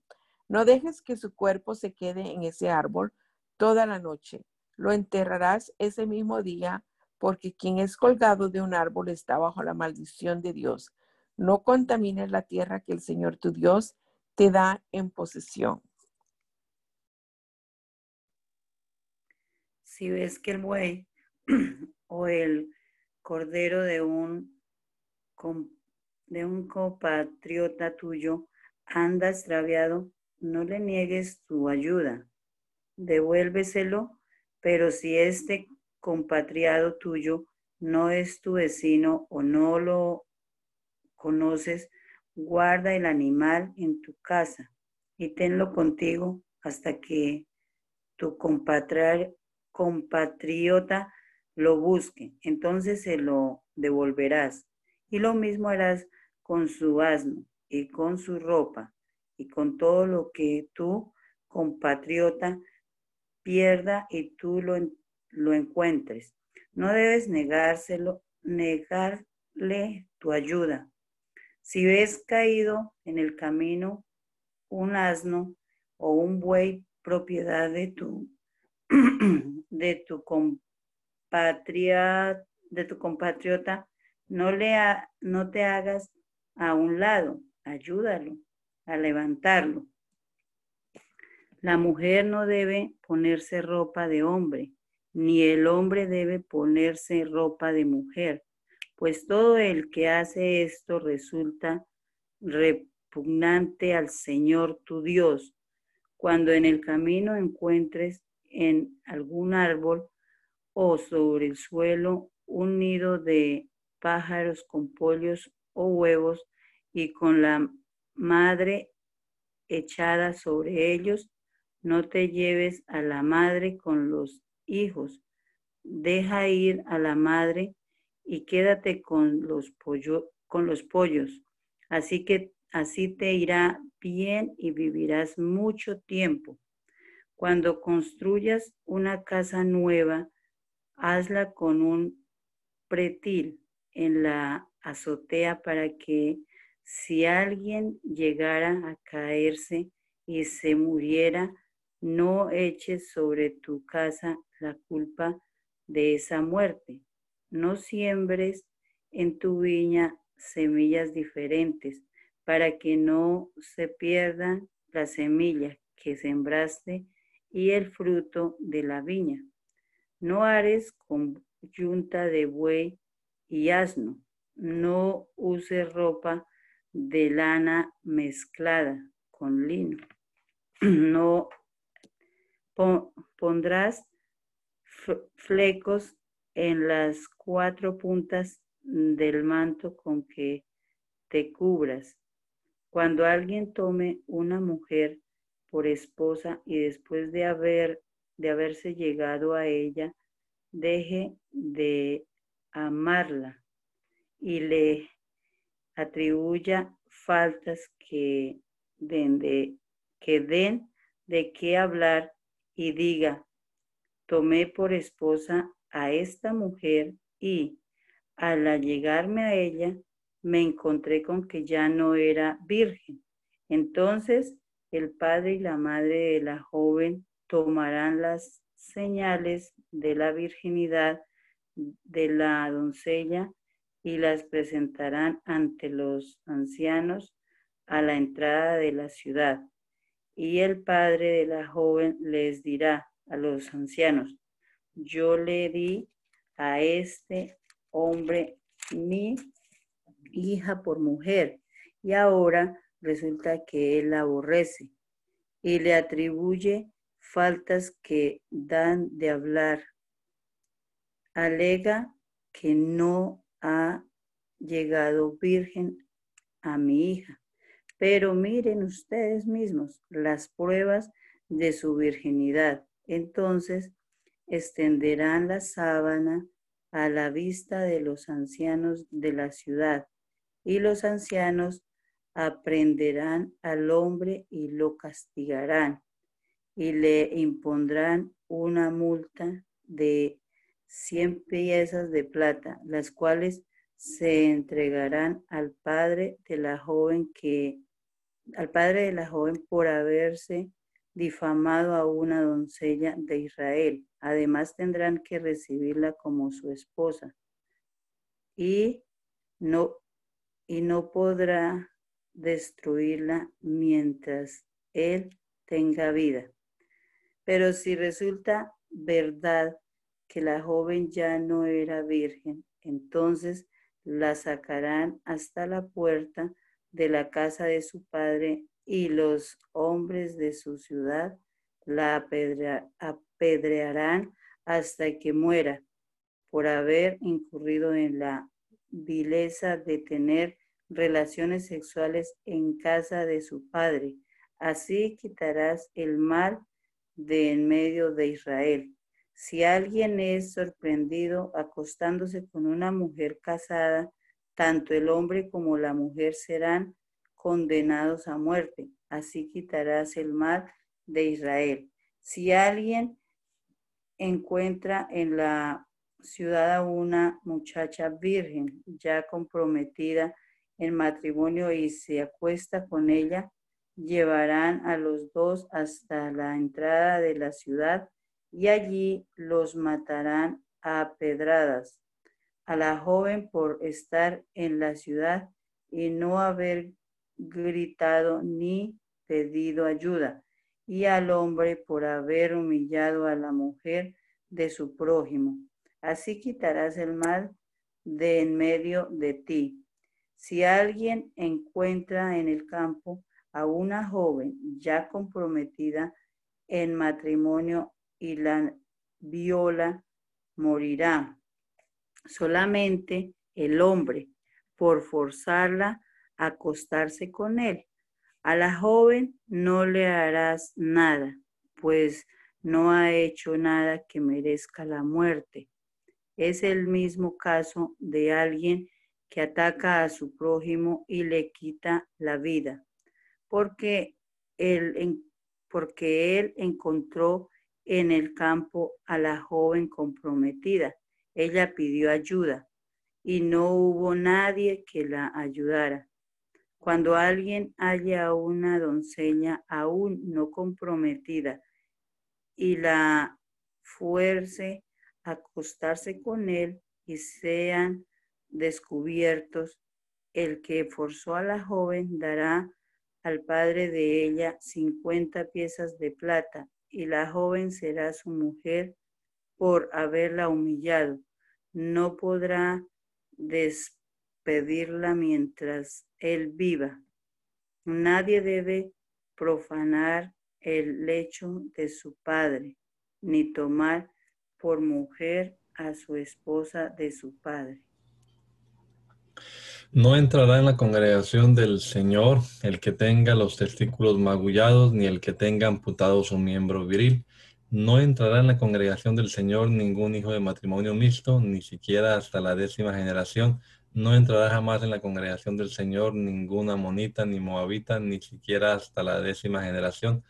no dejes que su cuerpo se quede en ese árbol toda la noche. Lo enterrarás ese mismo día, porque quien es colgado de un árbol está bajo la maldición de Dios no contamines la tierra que el Señor tu Dios te da en posesión. Si ves que el buey o el cordero de un, de un compatriota tuyo anda extraviado, no le niegues tu ayuda, devuélveselo, pero si este compatriado tuyo no es tu vecino o no lo conoces, guarda el animal en tu casa y tenlo contigo hasta que tu compatriota lo busque. Entonces se lo devolverás. Y lo mismo harás con su asno y con su ropa y con todo lo que tu compatriota pierda y tú lo, lo encuentres. No debes negárselo, negarle tu ayuda si ves caído en el camino un asno o un buey propiedad de tu, de tu compatriota, de tu compatriota, no, le no te hagas a un lado, ayúdalo a levantarlo. La mujer no debe ponerse ropa de hombre, ni el hombre debe ponerse ropa de mujer, pues todo el que hace esto resulta repugnante al Señor tu Dios. Cuando en el camino encuentres en algún árbol o sobre el suelo un nido de pájaros con pollos o huevos y con la madre echada sobre ellos, no te lleves a la madre con los hijos. Deja ir a la madre y quédate con los, con los pollos. Así que así te irá bien y vivirás mucho tiempo. Cuando construyas una casa nueva, hazla con un pretil en la azotea para que si alguien llegara a caerse y se muriera, no eches sobre tu casa la culpa de esa muerte. No siembres en tu viña semillas diferentes para que no se pierda la semilla que sembraste y el fruto de la viña. No hares con yunta de buey y asno. No uses ropa de lana mezclada con lino. No pondrás flecos en las cuatro puntas del manto con que te cubras. Cuando alguien tome una mujer por esposa y después de haber de haberse llegado a ella, deje de amarla y le atribuya faltas que den de, que den de qué hablar y diga, tomé por esposa a esta mujer y al llegarme a ella me encontré con que ya no era virgen. Entonces el padre y la madre de la joven tomarán las señales de la virginidad de la doncella y las presentarán ante los ancianos a la entrada de la ciudad. Y el padre de la joven les dirá a los ancianos, yo le di a este hombre mi hija por mujer y ahora resulta que él la aborrece y le atribuye faltas que dan de hablar. Alega que no ha llegado virgen a mi hija. Pero miren ustedes mismos las pruebas de su virginidad. Entonces extenderán la sábana a la vista de los ancianos de la ciudad y los ancianos aprenderán al hombre y lo castigarán y le impondrán una multa de 100 piezas de plata, las cuales se entregarán al padre de la joven que al padre de la joven por haberse difamado a una doncella de Israel. Además tendrán que recibirla como su esposa y no y no podrá destruirla mientras él tenga vida. Pero si resulta verdad que la joven ya no era virgen, entonces la sacarán hasta la puerta de la casa de su padre y los hombres de su ciudad la apedrearán hasta que muera por haber incurrido en la vileza de tener relaciones sexuales en casa de su padre. Así quitarás el mal de en medio de Israel. Si alguien es sorprendido acostándose con una mujer casada, tanto el hombre como la mujer serán condenados a muerte. Así quitarás el mal de Israel. Si alguien encuentra en la ciudad a una muchacha virgen ya comprometida en matrimonio y se acuesta con ella, llevarán a los dos hasta la entrada de la ciudad y allí los matarán a pedradas. A la joven por estar en la ciudad y no haber gritado ni pedido ayuda, y al hombre por haber humillado a la mujer de su prójimo. Así quitarás el mal de en medio de ti. Si alguien encuentra en el campo a una joven ya comprometida en matrimonio y la viola morirá. Solamente el hombre, por forzarla a acostarse con él. A la joven no le harás nada, pues no ha hecho nada que merezca la muerte. Es el mismo caso de alguien que ataca a su prójimo y le quita la vida, porque él, porque él encontró en el campo a la joven comprometida. Ella pidió ayuda y no hubo nadie que la ayudara. Cuando alguien haya a una doncella aún no comprometida y la fuerce a acostarse con él y sean descubiertos, el que forzó a la joven dará al padre de ella cincuenta piezas de plata y la joven será su mujer por haberla humillado. No podrá despedirla mientras él viva. Nadie debe profanar el lecho de su padre, ni tomar por mujer a su esposa de su padre. No entrará en la congregación del Señor el que tenga los testículos magullados, ni el que tenga amputado su miembro viril. No entrará en la congregación del Señor ningún hijo de matrimonio mixto, ni siquiera hasta la décima generación. No entrará jamás en la congregación del Señor ninguna monita, ni moabita, ni siquiera hasta la décima generación.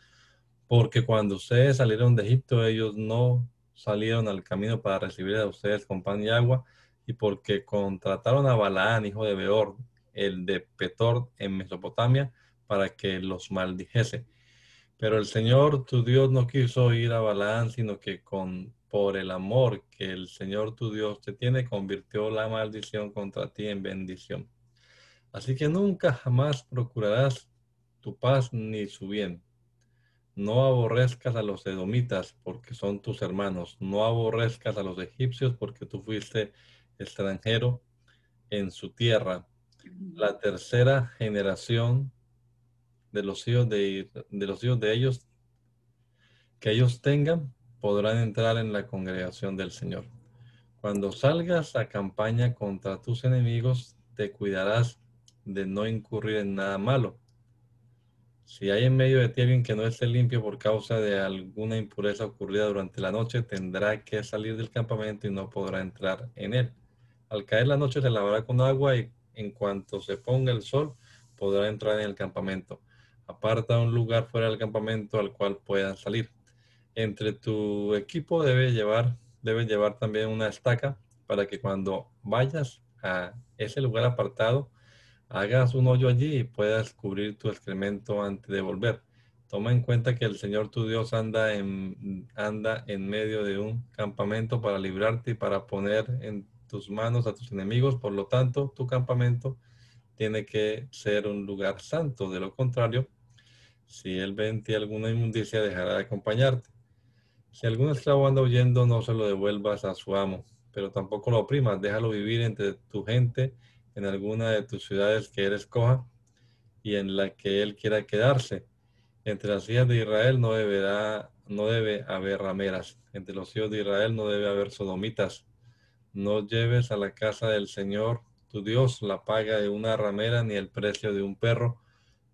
Porque cuando ustedes salieron de Egipto, ellos no salieron al camino para recibir a ustedes con pan y agua, y porque contrataron a Balaán, hijo de Beor, el de Petor en Mesopotamia, para que los maldijese. Pero el Señor tu Dios no quiso ir a Balaán, sino que con por el amor que el Señor tu Dios te tiene, convirtió la maldición contra ti en bendición. Así que nunca jamás procurarás tu paz ni su bien. No aborrezcas a los edomitas porque son tus hermanos. No aborrezcas a los egipcios porque tú fuiste extranjero en su tierra. La tercera generación de los hijos de, de los hijos de ellos que ellos tengan podrán entrar en la congregación del Señor. Cuando salgas a campaña contra tus enemigos, te cuidarás de no incurrir en nada malo. Si hay en medio de ti alguien que no esté limpio por causa de alguna impureza ocurrida durante la noche, tendrá que salir del campamento y no podrá entrar en él. Al caer la noche se lavará con agua y en cuanto se ponga el sol podrá entrar en el campamento. Aparta un lugar fuera del campamento al cual puedan salir. Entre tu equipo debe llevar, debe llevar también una estaca para que cuando vayas a ese lugar apartado hagas un hoyo allí y puedas cubrir tu excremento antes de volver. Toma en cuenta que el Señor tu Dios anda en, anda en medio de un campamento para librarte y para poner en tus manos a tus enemigos, por lo tanto, tu campamento tiene que ser un lugar santo. De lo contrario, si él ve en alguna inmundicia, dejará de acompañarte. Si algún esclavo anda huyendo, no se lo devuelvas a su amo, pero tampoco lo oprimas, déjalo vivir entre tu gente en alguna de tus ciudades que él escoja y en la que él quiera quedarse. Entre las hijas de Israel no deberá, no debe haber rameras. Entre los hijos de Israel no debe haber sodomitas no lleves a la casa del Señor tu Dios la paga de una ramera ni el precio de un perro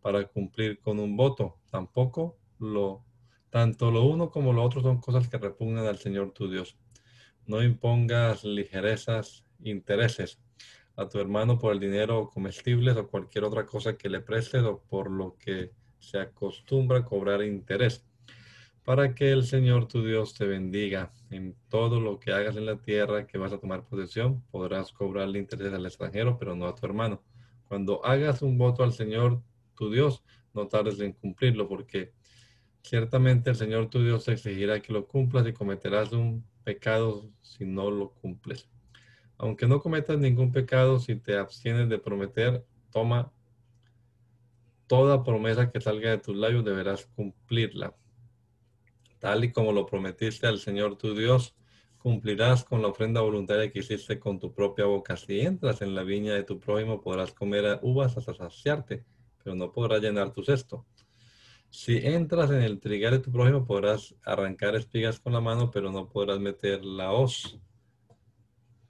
para cumplir con un voto. Tampoco lo, tanto lo uno como lo otro son cosas que repugnan al Señor tu Dios. No impongas ligerezas, intereses a tu hermano por el dinero o comestibles o cualquier otra cosa que le prestes o por lo que se acostumbra a cobrar interés para que el Señor tu Dios te bendiga en todo lo que hagas en la tierra que vas a tomar posesión. Podrás cobrarle interés al extranjero, pero no a tu hermano. Cuando hagas un voto al Señor tu Dios, no tardes en cumplirlo, porque ciertamente el Señor tu Dios exigirá que lo cumplas y cometerás un pecado si no lo cumples. Aunque no cometas ningún pecado, si te abstienes de prometer, toma toda promesa que salga de tus labios, deberás cumplirla tal y como lo prometiste al Señor tu Dios, cumplirás con la ofrenda voluntaria que hiciste con tu propia boca. Si entras en la viña de tu prójimo, podrás comer uvas hasta saciarte, pero no podrás llenar tu cesto. Si entras en el trigal de tu prójimo, podrás arrancar espigas con la mano, pero no podrás meter la hoz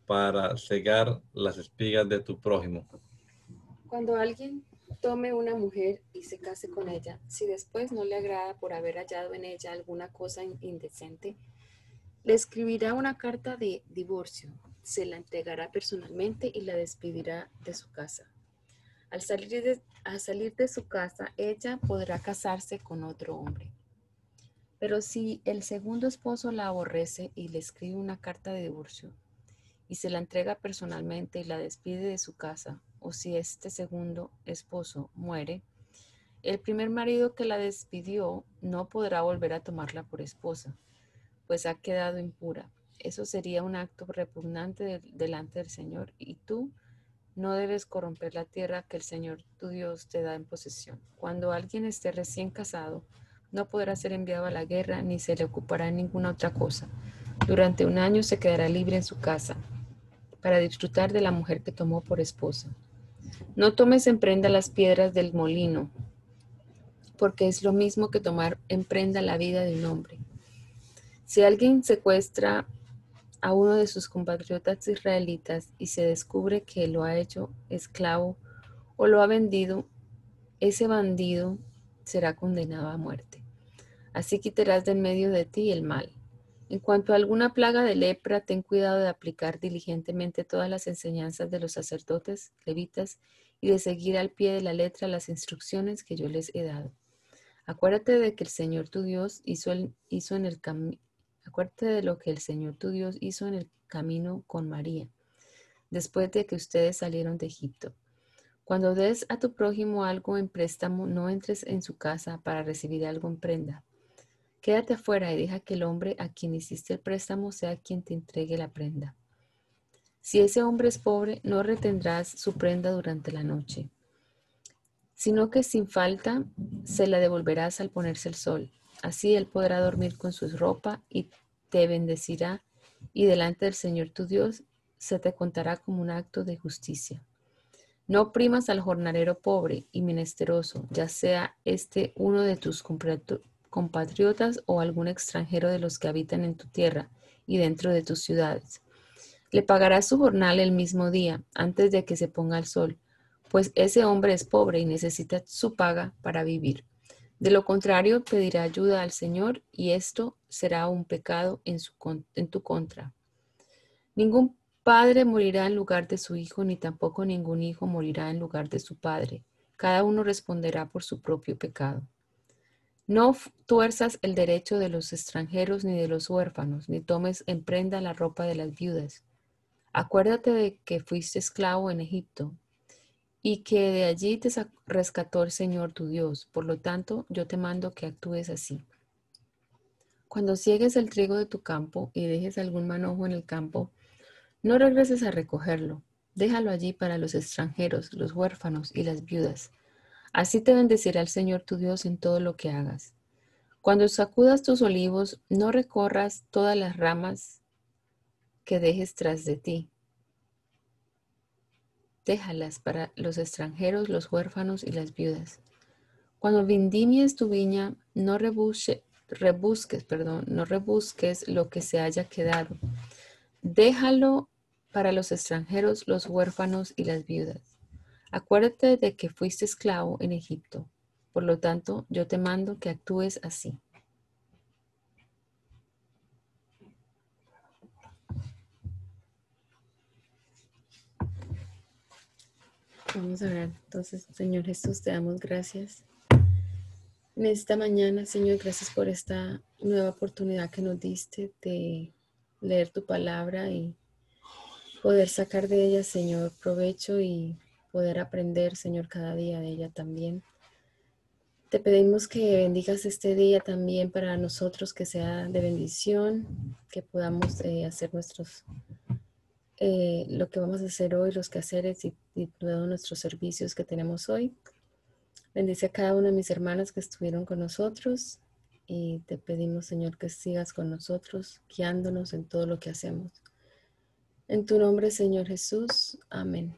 para cegar las espigas de tu prójimo. Cuando alguien tome una mujer y se case con ella, si después no le agrada por haber hallado en ella alguna cosa indecente, le escribirá una carta de divorcio, se la entregará personalmente y la despedirá de su casa. Al salir de, al salir de su casa, ella podrá casarse con otro hombre. Pero si el segundo esposo la aborrece y le escribe una carta de divorcio y se la entrega personalmente y la despide de su casa, o si este segundo esposo muere, el primer marido que la despidió no podrá volver a tomarla por esposa, pues ha quedado impura. Eso sería un acto repugnante delante del Señor y tú no debes corromper la tierra que el Señor tu Dios te da en posesión. Cuando alguien esté recién casado, no podrá ser enviado a la guerra ni se le ocupará ninguna otra cosa. Durante un año se quedará libre en su casa para disfrutar de la mujer que tomó por esposa. No tomes en prenda las piedras del molino, porque es lo mismo que tomar en prenda la vida de un hombre. Si alguien secuestra a uno de sus compatriotas israelitas y se descubre que lo ha hecho esclavo o lo ha vendido, ese bandido será condenado a muerte. Así quitarás de en medio de ti el mal. En cuanto a alguna plaga de lepra, ten cuidado de aplicar diligentemente todas las enseñanzas de los sacerdotes, levitas, y de seguir al pie de la letra las instrucciones que yo les he dado. Acuérdate de que el Señor tu Dios hizo, hizo en el camino Acuérdate de lo que el Señor tu Dios hizo en el camino con María, después de que ustedes salieron de Egipto. Cuando des a tu prójimo algo en préstamo, no entres en su casa para recibir algo en prenda. Quédate afuera y deja que el hombre a quien hiciste el préstamo sea quien te entregue la prenda. Si ese hombre es pobre, no retendrás su prenda durante la noche, sino que sin falta se la devolverás al ponerse el sol. Así él podrá dormir con su ropa y te bendecirá y delante del Señor tu Dios se te contará como un acto de justicia. No oprimas al jornalero pobre y menesteroso, ya sea este uno de tus compatriotas o algún extranjero de los que habitan en tu tierra y dentro de tus ciudades. Le pagarás su jornal el mismo día, antes de que se ponga el sol, pues ese hombre es pobre y necesita su paga para vivir. De lo contrario, pedirá ayuda al Señor y esto será un pecado en, su, en tu contra. Ningún padre morirá en lugar de su hijo, ni tampoco ningún hijo morirá en lugar de su padre. Cada uno responderá por su propio pecado. No tuerzas el derecho de los extranjeros ni de los huérfanos, ni tomes en prenda la ropa de las viudas. Acuérdate de que fuiste esclavo en Egipto y que de allí te rescató el Señor tu Dios. Por lo tanto, yo te mando que actúes así. Cuando ciegues el trigo de tu campo y dejes algún manojo en el campo, no regreses a recogerlo. Déjalo allí para los extranjeros, los huérfanos y las viudas. Así te bendecirá el Señor tu Dios en todo lo que hagas. Cuando sacudas tus olivos, no recorras todas las ramas que dejes tras de ti déjalas para los extranjeros, los huérfanos y las viudas. Cuando vindimies tu viña, no rebusques, perdón, no rebusques lo que se haya quedado. Déjalo para los extranjeros, los huérfanos y las viudas. Acuérdate de que fuiste esclavo en Egipto. Por lo tanto, yo te mando que actúes así. Vamos a ver. Entonces, Señor Jesús, te damos gracias. En esta mañana, Señor, gracias por esta nueva oportunidad que nos diste de leer tu palabra y poder sacar de ella, Señor, provecho y poder aprender, Señor, cada día de ella también. Te pedimos que bendigas este día también para nosotros, que sea de bendición, que podamos eh, hacer nuestros eh, lo que vamos a hacer hoy, los quehaceres y, y todos nuestros servicios que tenemos hoy. Bendice a cada una de mis hermanas que estuvieron con nosotros y te pedimos, Señor, que sigas con nosotros, guiándonos en todo lo que hacemos. En tu nombre, Señor Jesús. Amén.